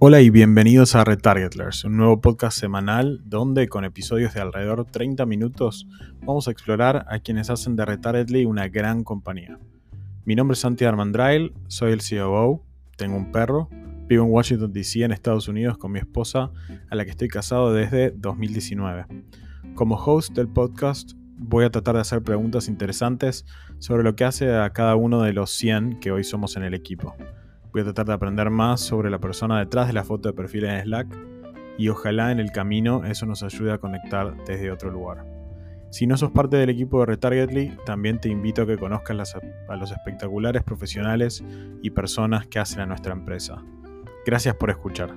Hola y bienvenidos a Retargetlers, un nuevo podcast semanal donde con episodios de alrededor 30 minutos vamos a explorar a quienes hacen de Retargetly una gran compañía. Mi nombre es Santi Armandrail, soy el COO, tengo un perro, vivo en Washington DC en Estados Unidos con mi esposa a la que estoy casado desde 2019. Como host del podcast voy a tratar de hacer preguntas interesantes sobre lo que hace a cada uno de los 100 que hoy somos en el equipo. Voy a tratar de aprender más sobre la persona detrás de la foto de perfil en Slack y ojalá en el camino eso nos ayude a conectar desde otro lugar. Si no sos parte del equipo de Retargetly, también te invito a que conozcas a los espectaculares profesionales y personas que hacen a nuestra empresa. Gracias por escuchar.